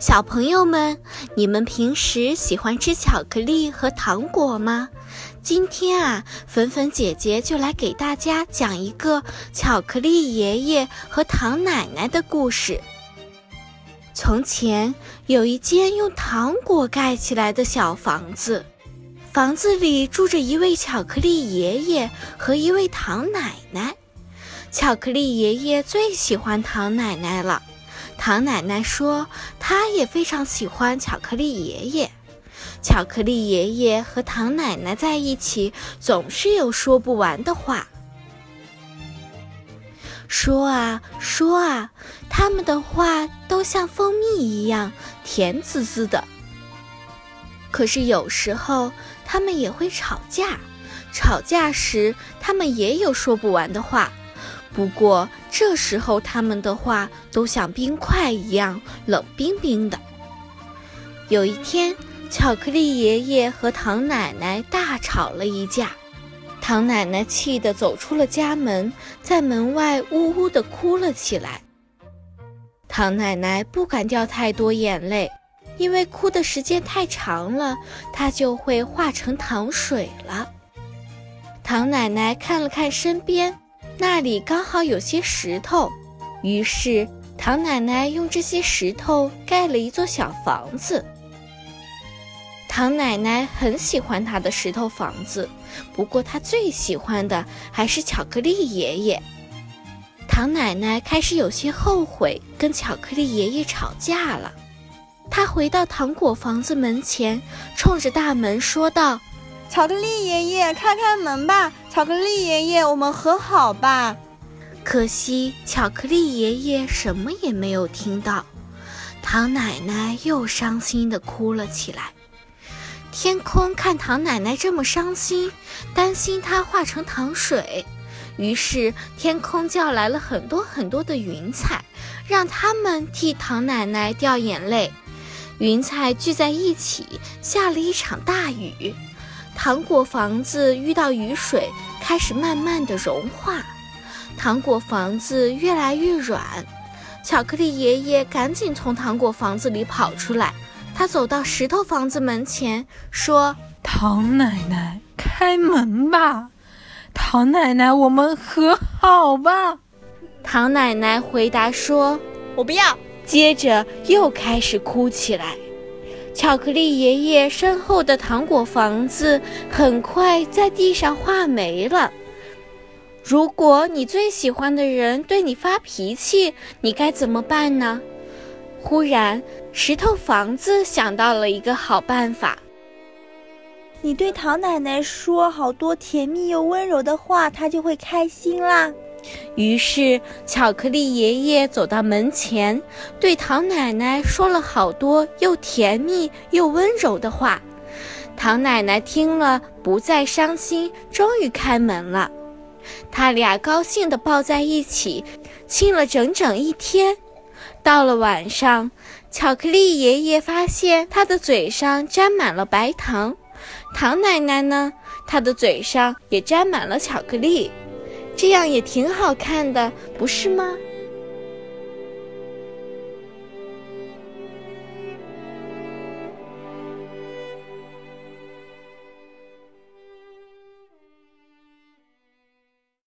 小朋友们，你们平时喜欢吃巧克力和糖果吗？今天啊，粉粉姐姐就来给大家讲一个巧克力爷爷和糖奶奶的故事。从前有一间用糖果盖起来的小房子，房子里住着一位巧克力爷爷和一位糖奶奶。巧克力爷爷最喜欢糖奶奶了。糖奶奶说：“她也非常喜欢巧克力爷爷。巧克力爷爷和糖奶奶在一起，总是有说不完的话。说啊说啊，他们的话都像蜂蜜一样甜滋滋的。可是有时候他们也会吵架，吵架时他们也有说不完的话。”不过这时候，他们的话都像冰块一样冷冰冰的。有一天，巧克力爷爷和糖奶奶大吵了一架，糖奶奶气得走出了家门，在门外呜呜地哭了起来。糖奶奶不敢掉太多眼泪，因为哭的时间太长了，它就会化成糖水了。糖奶奶看了看身边。那里刚好有些石头，于是唐奶奶用这些石头盖了一座小房子。唐奶奶很喜欢她的石头房子，不过她最喜欢的还是巧克力爷爷。唐奶奶开始有些后悔跟巧克力爷爷吵架了。她回到糖果房子门前，冲着大门说道。巧克力爷爷，开开门吧！巧克力爷爷，我们和好吧。可惜，巧克力爷爷什么也没有听到。唐奶奶又伤心地哭了起来。天空看唐奶奶这么伤心，担心她化成糖水，于是天空叫来了很多很多的云彩，让他们替唐奶奶掉眼泪。云彩聚在一起，下了一场大雨。糖果房子遇到雨水，开始慢慢的融化，糖果房子越来越软。巧克力爷爷赶紧从糖果房子里跑出来，他走到石头房子门前，说：“糖奶奶，开门吧！糖奶奶，我们和好吧！”糖奶奶回答说：“我不要。”接着又开始哭起来。巧克力爷爷身后的糖果房子很快在地上化没了。如果你最喜欢的人对你发脾气，你该怎么办呢？忽然，石头房子想到了一个好办法。你对唐奶奶说好多甜蜜又温柔的话，她就会开心啦。于是，巧克力爷爷走到门前，对唐奶奶说了好多又甜蜜又温柔的话。唐奶奶听了，不再伤心，终于开门了。他俩高兴地抱在一起，亲了整整一天。到了晚上，巧克力爷爷发现他的嘴上沾满了白糖，唐奶奶呢，她的嘴上也沾满了巧克力。这样也挺好看的，不是吗？